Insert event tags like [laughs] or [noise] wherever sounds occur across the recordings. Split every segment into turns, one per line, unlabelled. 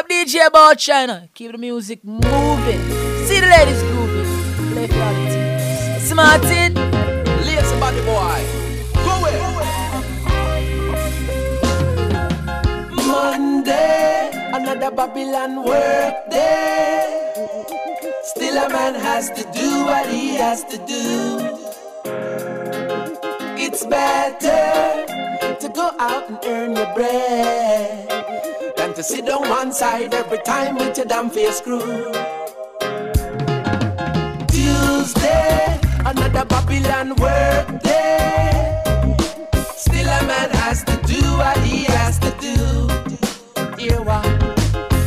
up DJ about China. Keep the music moving. See the ladies grooving. Play quality. Smartin.
Lazy body boy. Go away. Monday, another Babylon work day. Still a man has to do what he has to do. It's better to go out and earn your bread than to sit on one side every time with your damn face screw. Tuesday, another Babylon work day. Still a man has to do what he has to do. Hear what?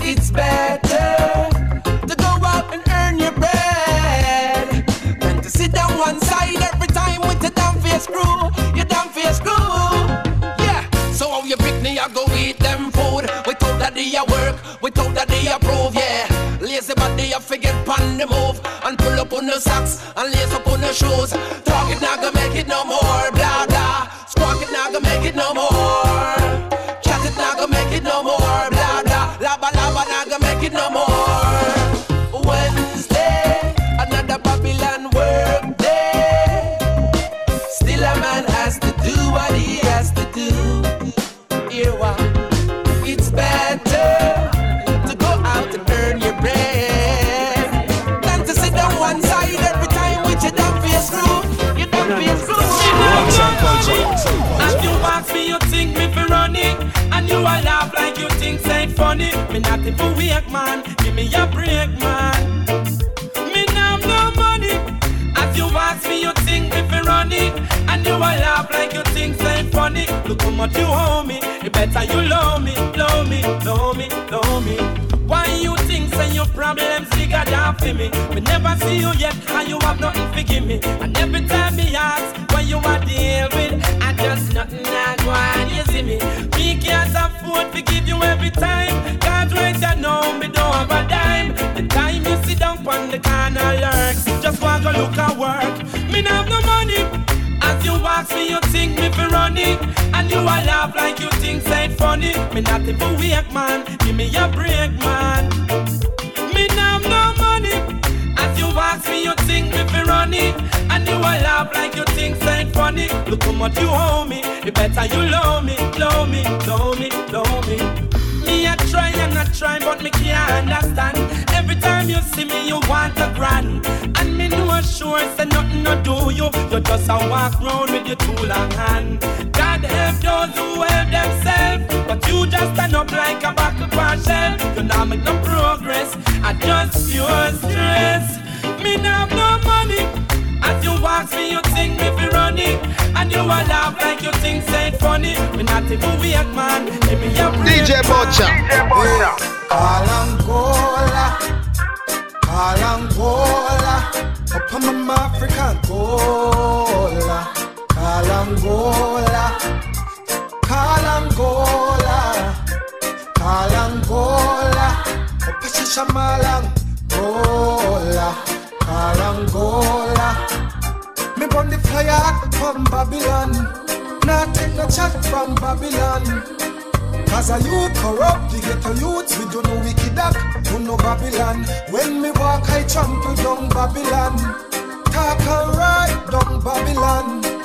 It's better to go out and earn your bread than to sit down one side every time with your damn face screw. Your damn face screw. Yeah. So how you pick me? I go eat they a work, without that they approve. Yeah. Lazy body, I forget pan the move and pull up on the socks and lace up on the shoes. Talk it not gonna make it no more.
You a laugh like you think say funny. Me not for weak man, give me a break, man. Me now no money. As you ask me, you think me for running, and you a laugh like you think say funny. Look how much you owe me, it better you love me, love me, love me, love me. Why you think say your problems than for me? Me never see you yet, and you have nothing to give me. And every time me ask what you are deal with, I just nothing I go on, you see me. Me can't afford to give you every time. Can't wait to know me don't have a dime. The time you sit down on the corner lurks, just want to look at work. Me not have no money. As you ask me, you think me for running And you a laugh like you think say funny Me not even weak man, give me a break man Me not no money As you ask me, you think me for running And you a laugh like you think ain't funny Look how much you owe me, The better you love me, love me, love me, love me me a try and I try, but me can't understand. Every time you see me, you want a grand. And me know sure say nothing to do you. You just a walk round with your two long hand. God help those who help themselves, but you just stand up like a buckle on shelf. You not make no progress, I just pure stress. Me not have no money. As you ask me, you think me fi running And you a laugh like you think say funny. Me not even weak man, let me a break
DJ Bocha.
DJ
Kalangola, Kalangola, up on my African Gola, Kalangola, Kalangola, Kalangola, up a Shamalang Gola, Kalangola. Me burn the fire from Babylon, not take no chat from Babylon. Cause a youth corrupt, the ghetto youths, we do no wicked act, do no Babylon. When me walk, I trample down Babylon. Talk and ride down Babylon.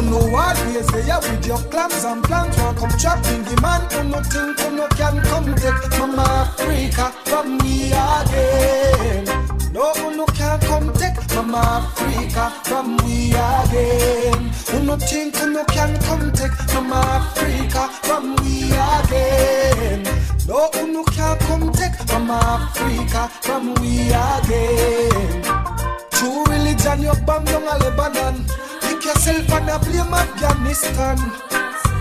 Who know what ways they are with your plans and plans. Won't come trapping the man Who no think who no can come take. Mama Africa from me again. No who no can come take. Mama Africa from me again. Who no think who no can come take. Mama Africa from me again. No who no can come take. Mama Africa from we again a blame Afghanistan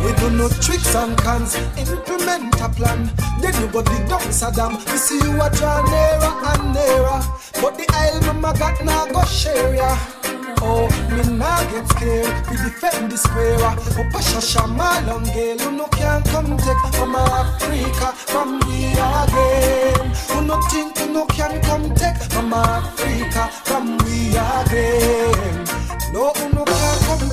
we do no tricks and cons, implement a plan. Then you go dig down Saddam. We see you a draw nearer and nearer. But the isle mama got now go share ya. Oh, me nah get scared. We defend the square. Up a shasha malong girl, who no can come take from Africa, from me again. Who no think who no can come take from Africa, from we again. No, who no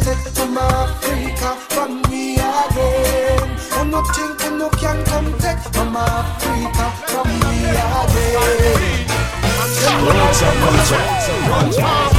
take to Africa from me again. I'm not thinking no can come take from Africa from
me
again. One, two, one, two, one, two.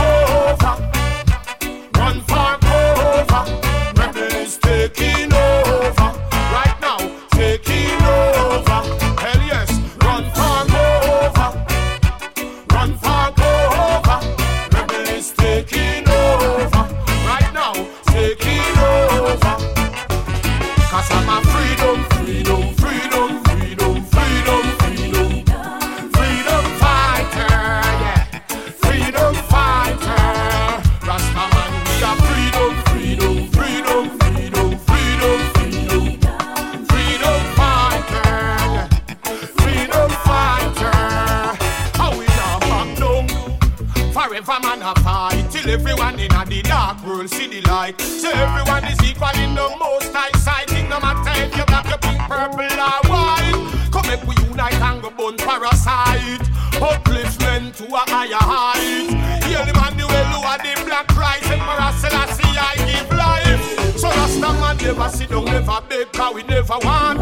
never sit down, never beg, cause we never want.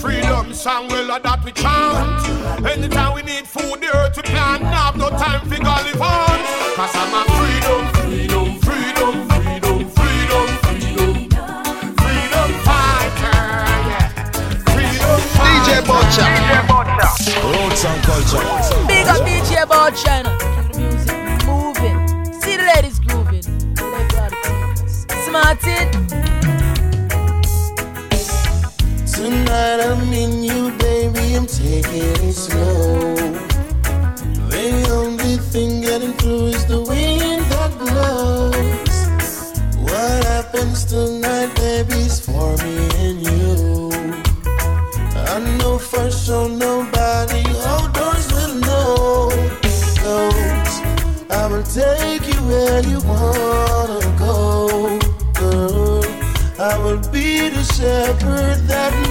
Freedom song, well, uh, that we chant. Anytime we need food, the earth we plant. Have no time for live. Cause
I'm a freedom, freedom, freedom, freedom, freedom, freedom. Freedom fighter. Freedom fighter. DJ Bocha. DJ Bocha. Roots and culture. Big up DJ Bocha. Music moving. See the ladies grooving. Smart. tonight I'm in you, baby, I'm taking it slow. The only thing getting through is the wind that blows. What happens tonight, baby, is for me and you. I know for sure nobody outdoors will know. So I will take you where you wanna go, girl. I will be the shepherd that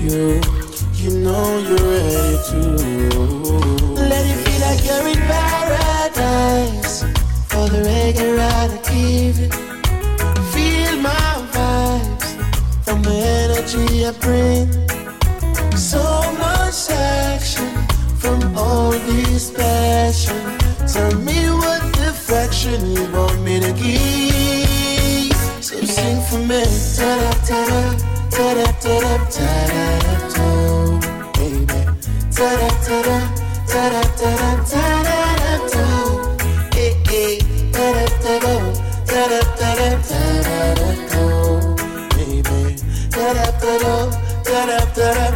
you. You know you're ready to. Let it feel like you're in paradise. For the reggae ride I give you. Feel my vibes from the energy I bring. So much action from all this passion. Tell me what deflection you want me to give. So sing for me,
ta
da
ta
da
ta-da,
ta-da,
ta-da,
ta
baby.
Ta-da,
ta-da, ta-da, ta-da, ta-da, ta eh, eh. Ta-da, ta-da, ta-da, ta-da, ta-da, ta baby. Ta-da, ta-da, ta-da, ta-da,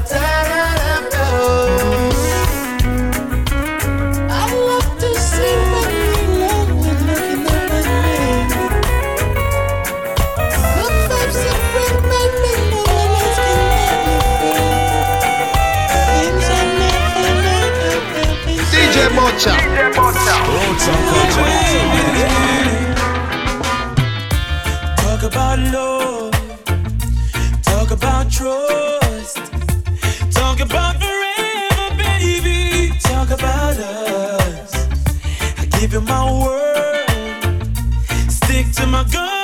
Bocha. Talk about love. Talk about trust. Talk about forever, baby. Talk about us. I give you my word. Stick to my gun.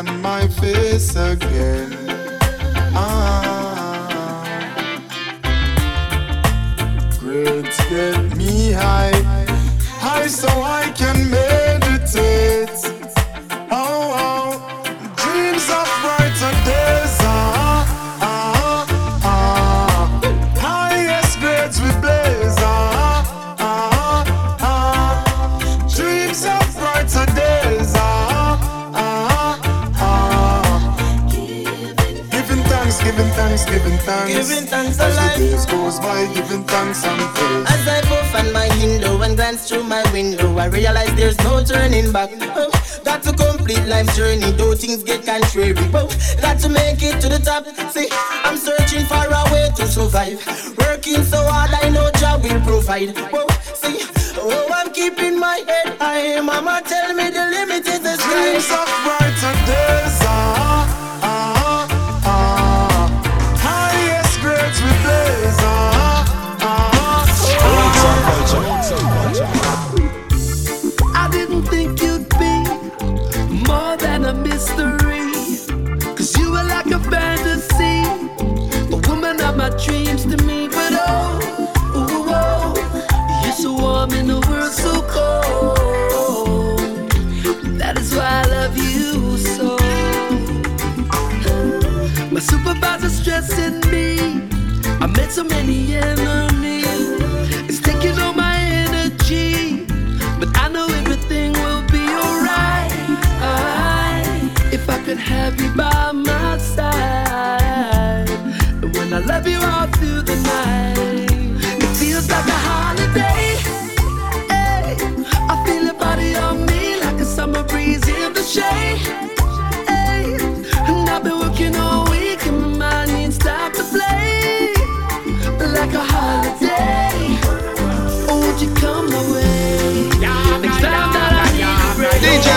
on my face again. Ah, grades get me
high, high
so
I
can days goes by giving thanks and praise.
As I puff on my window and glance through my window, I realize there's no turning back. Oh, got to complete life's journey, though things get contrary. Oh, got to make it to the top. See, I'm searching for a way to survive. Working so hard, I know job will provide. Oh, see, oh, I'm keeping my head high. Mama tell me the limit is the sky.
Dreams
so many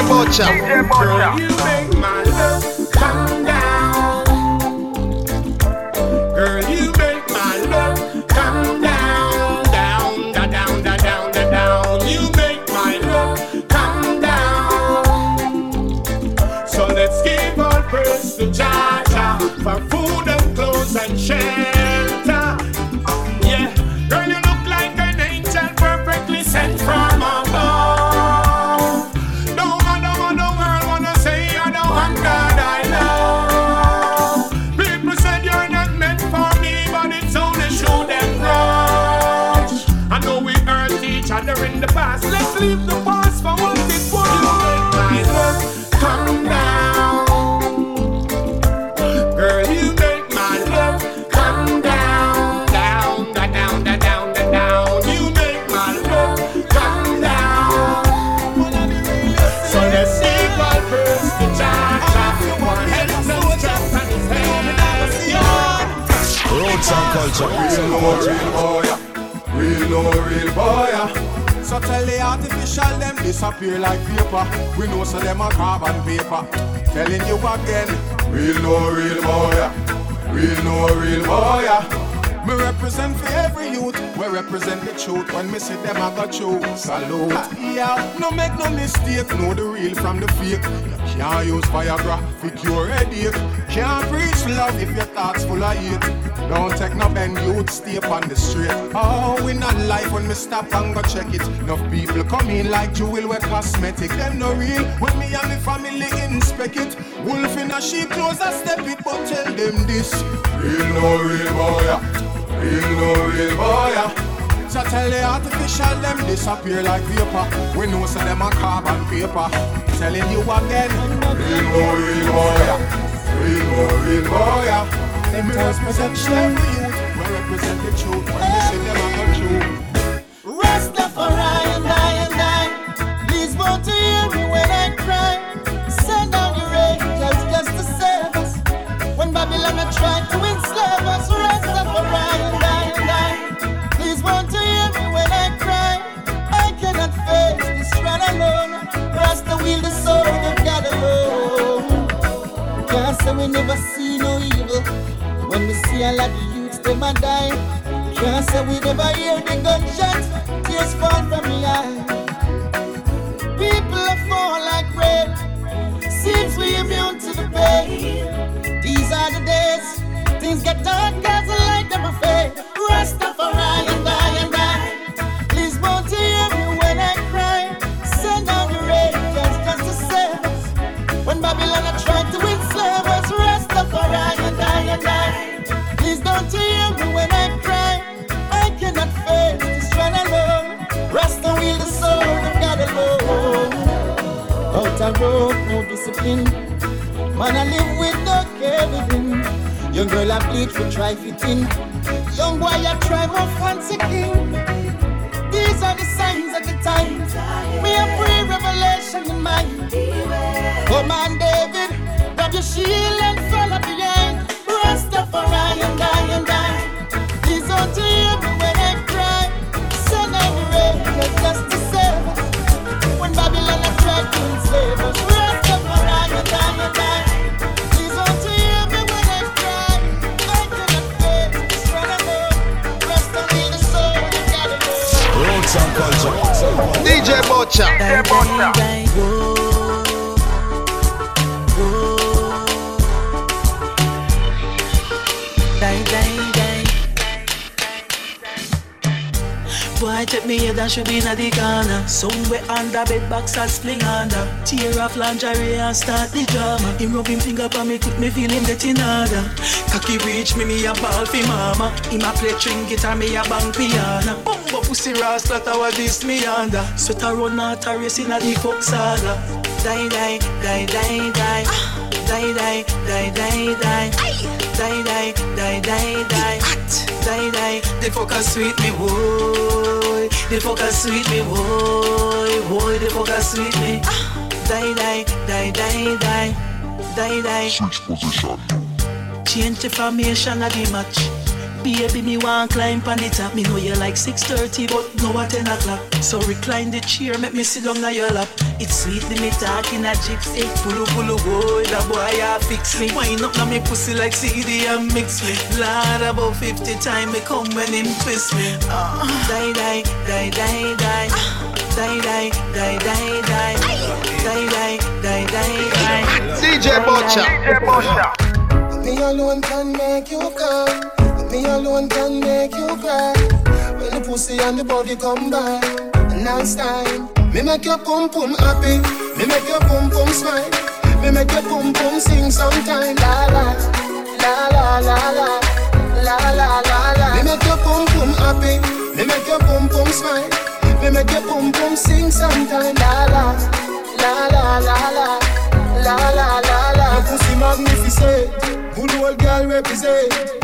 Bocha.
DJ Bocha.
Culture. Real no real boy, real no real boy. So tell the artificial them disappear like paper. We know so them a carbon paper. Telling you again, real no real boy, real no real boy. Represent for every youth, we represent the truth. When me see them, I got you. Salute. Yeah, no make no mistake, know the real from the fake. You can't use Viagra for cure headache. Can't preach love if your thoughts full of hate. Don't take no bend, youth, stay on the street. Oh, we not life when me stop and go check it. Enough people come in like jewel with cosmetic. Them no real when me and me family inspect it. Wolf in a sheep clothes, I step it, but tell them this. Real no real boy. Real no real boy. So tell the artificial them disappear like vapor. We know so them a carbon paper. Telling you again, real no real boy. Real no real boy. Them represent the youth. We represent the truth. When we say them
Can't say we never see no evil. When we see a lot of youths, them a die. Can't say we never hear the gunshots. Tears fall from the eye. People fall like rain. Seems we immune to the pain. These are the days. Things get dark as the light never fade. Rastafari a road, no discipline. Man, I live with no care within. Young girl, I bleed for try fitting. Young boy, I try more fancy king. These are the signs of the times. We have pre-revelation in mind. Come on, David, grab your shield
take me head and should be in the corner. Somewhere under bed box and sling under. Tear off lingerie and start the drama. Him rub him finger on me, quick me feel him getting harder. Cocky reach me, me a ball fi mama. Him a play string guitar, me a bang piano. Bumbo pussy rasta, that was this me under. Sweat a run out a race in a the fuck saga. Die, die, die, die, die. Ah. Die, die, die, die, die. Die, die, die, die, die. Die, die, the fucker sweet me, boy. The fucker sweet me, boy. Boy, the fucker sweet me. Die, die, die, die, die. Die, die.
Switch position.
Change the formation of the match. Baby, me want climb on the top. Me know you like 6.30, but no at 10 o'clock. So recline the chair, make me sit down on your lap. It's sweet, me talking a gypsy. Pulu pulu boy, that boy ya fix me. Wind up now me pussy like CD and mix me. Lord, about 50 times me come when him twist me. Uh, die, die, die, die, die. Die, die, die, die, die. Die, die, die, die, die. [laughs]
DJ Bocha.
DJ Bocha.
Me alone can make you come. Me alone can make you cry. When the pussy and the body come back, nice time. Me make your pum pum happy. Me make your pum pum smile. Me make your pum pum sing sometime. La la, la la la la, la la la la. Me make your pum pum happy. Me make your pum pum smile. Me make your pum pum sing sometime. La la, la la la la, la la la la. Pussy magnificent. Good old girl represent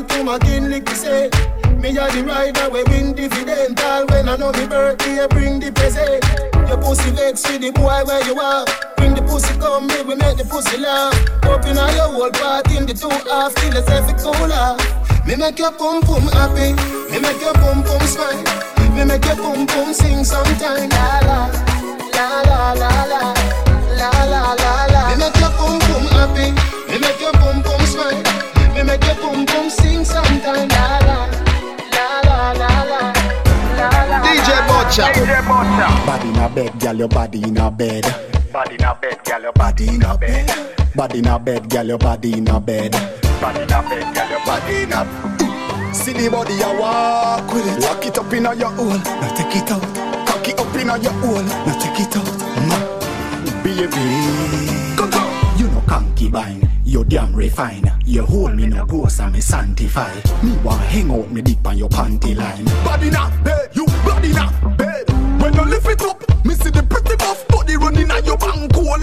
time to my kin lick say.
Me a the rider we win dividend. All when I know me birthday bring the present Your pussy legs with the boy where you are. Bring the pussy come me we make the pussy laugh. Open all your whole part in the two half Till it's every cooler Me make your pum pum happy. Me make your pum pum smile. Me make your pum pum sing sometime. La la la la la la. La la la la. Me make your pum pum happy. Me make your pum pum smile. Me make your pum pum sing sometime. La la la la la la.
DJ Bocha.
Body in a bed, girl, your body in a bed.
Body in a bed, girl, your
Body in a bed. Body in a bed, girl, your body in a bed.
body in a bed, girl, your
Body in a. bed. See the body I walk with it. Lock it up in your hole, now take it out. Cock it up in your hole, now take it out. Mm. Baby, go go. You know concubine, you damn refine. You hold me no ghost and me sanctify. Me want hang out me deep on your panty line. Body na bed, you body na bed. When you lift it up, me see the pretty buff body running on your bank hole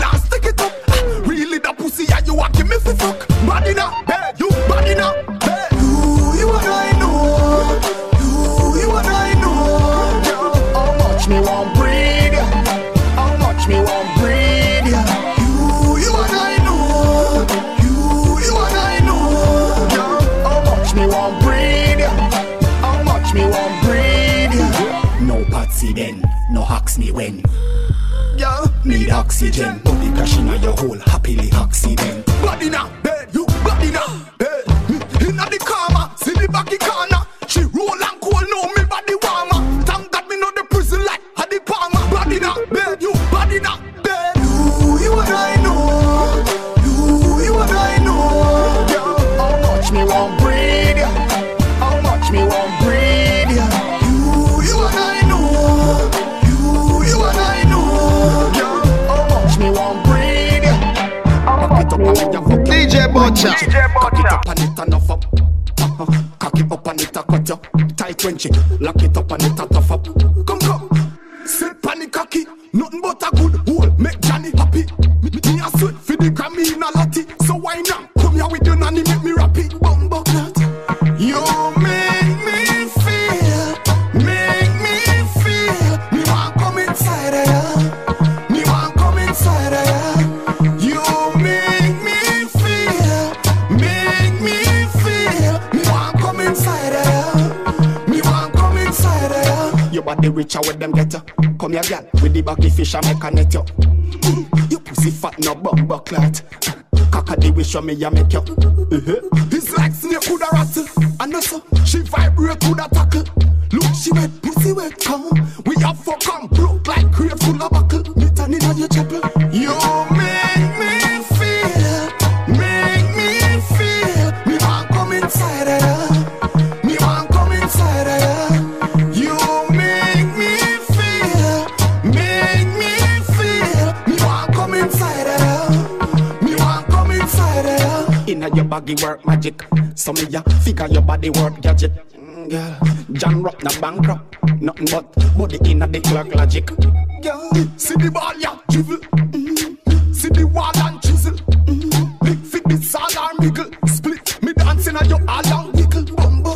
don't be cash in your hole. Your body richer with them get ya. Come here, girl, with the baggy fish I make a net you. Mm, Your pussy fat no bumbo clat. Cock the wish you me ya make you. Uh-huh. It's like snake coulda rattle. And also she vibrate coulda tackle. Look she wet pussy wet come. Baggy work magic. So me ya figure your body work gadget. Mm, Girl, John Rock na bankrupt. Nothing but body inna the clock logic. Girl, see the ball ya dribble. Mm. See the wall and chisel. Mm. Big fit the salar miggle. Split me dancing at your all and wiggle. Bumbo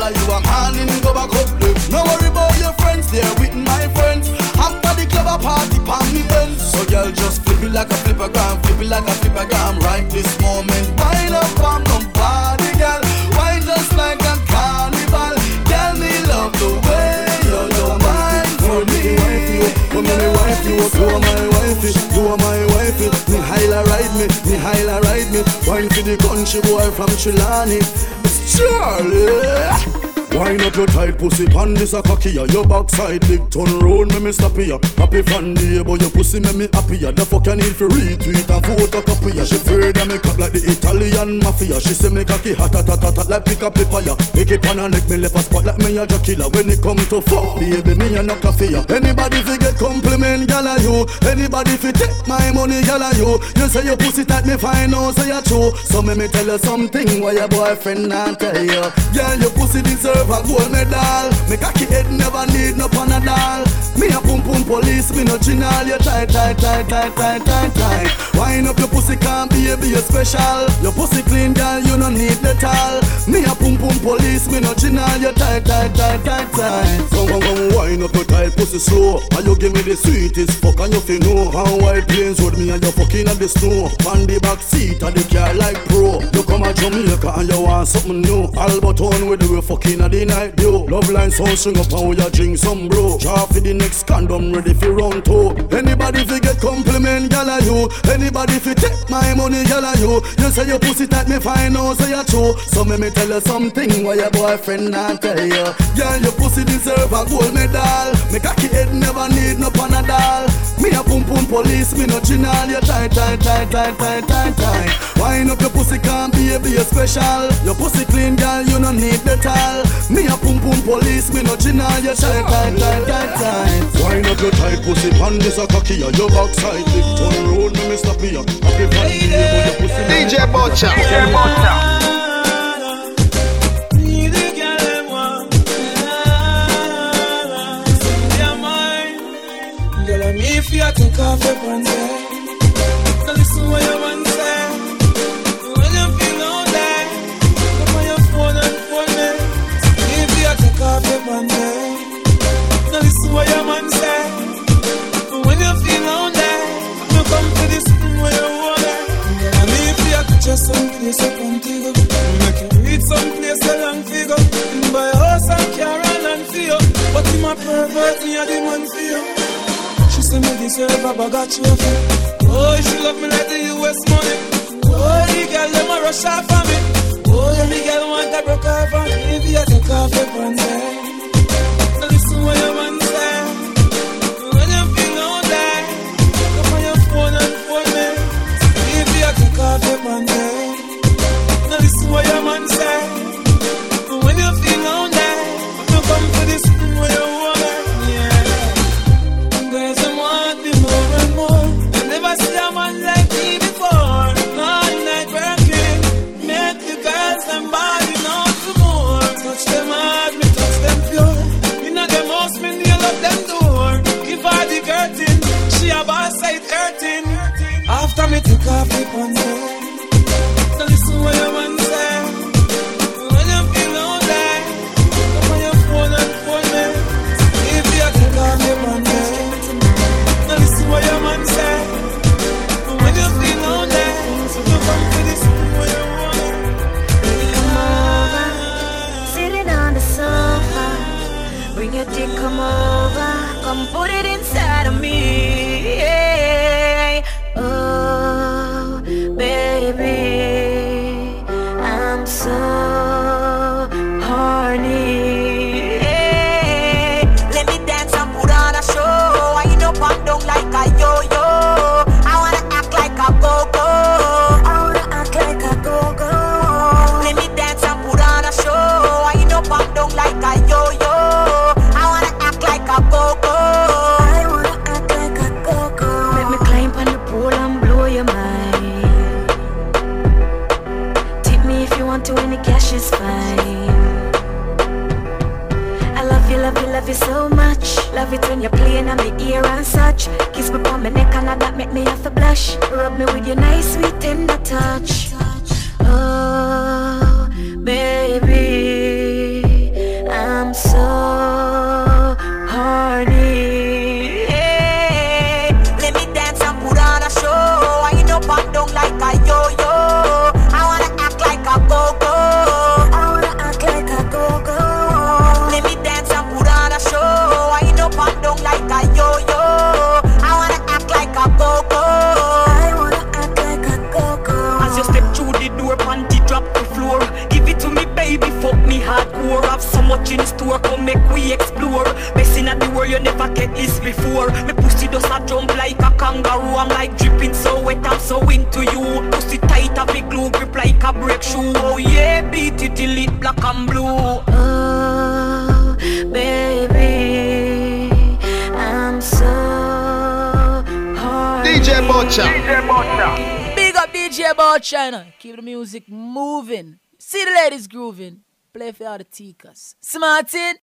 dollar you a man in go back up. No worry about your friends, they're with my friends. After the club a party, pan me then. So girl, just flip it like a flipper gram, flip it like a flipper gram. Right this moment, wind up and come party, girl. Wine just like a carnival. Girl, me love the way you do mine for me. You my wife, you are my wife, you are my wife. Me highla ride me, me highla ride me. Wine for the country boy from Chilani. It's Wine up your tight pussy, pan this a cocky ya Your backside big turn round, me me stop ya Happy fan day, but your pussy make me happy ya The fuck you need for retweet and photocopy ya She afraid I make up like the Italian mafia. She say me cocky hot hot hot hot like pick up the fire Make it pan and lick me left a spot like me a killer When it come to fuck, baby, me a no coffee ya Anybody fi get compliment, gal a you? Anybody fi take my money, gal a you? You say your pussy tight, me fine, oh, no say you true. So me me tell you something, why your boyfriend not tell you? Girl, your pussy deserve a gold medal. Me cocky head never need no panadol. Police, me no chinal. You tight, tight, tight, tight, tight, tight, tight. Wind up your pussy, can't be a be a special. Your pussy clean, girl, you no need all. Me a pum pum police, me no chinal. You tight, tight, tight, tight, tight. Come, come, come, wind up your tight pussy slow. And you give me the sweetest fuck, and you feel know how white plains with me and you fucking at the snow. On the back seat of the car like pro. You come a Jamaica and you want something new. Alberton with the fucking the night view. Love line sound string up and we a drink some bro. Draw for the next condom ready for round to Anybody fi get compliment, gal you. Anybody fi take my money, gal you. You say your pussy tight, me fine, oh, no say you true. So me me tell you something why your boyfriend not tell you. Girl, your pussy deserve a gold medal. Me cocky head never need no panadol. Me a pum pum police, me no chinal. You tight, tight, tight, tight, tight, tight, tight. Wind up your pussy, can't be a special. Your pussy clean, girl, you no need the metal. Me a pum police, me no chin on your tight, tight, tight, tight, tight. Wine up your tight pussy, pan this a cocky ya. Your backside big turn road, me me stop ya. Happy fan day, your pussy.
DJ Bocha.
DJ Bocha.
If you take off your pants, now listen what your man what. When you feel you come to this where you want it. And you make you. Buy and and for you. But a pervert, me for you. She me deserve a. Oh, she love me like the US money. Oh, off for me. Oh, the girl want broke off for me. If you take off your pants, eh. Your
dick, come over, come put it inside of me. Love it when you're playing on my ear and such. Kiss me on my neck and that make me have to blush. Rub me with your nice, sweet, tender touch. gin store Come make we
explore. Best in the world, you never get this before. Me pussy does a
jump like a kangaroo. I'm like dripping so wet, I'm so into you. Pussy tight, a big glue grip like a break shoe. Oh yeah, beat it till it black and blue.
Oh, baby I'm so hard
DJ Bocha
DJ Bocha
Big up DJ Bocha Keep the music moving. See the ladies grooving. Play for all the teakers. Smartin.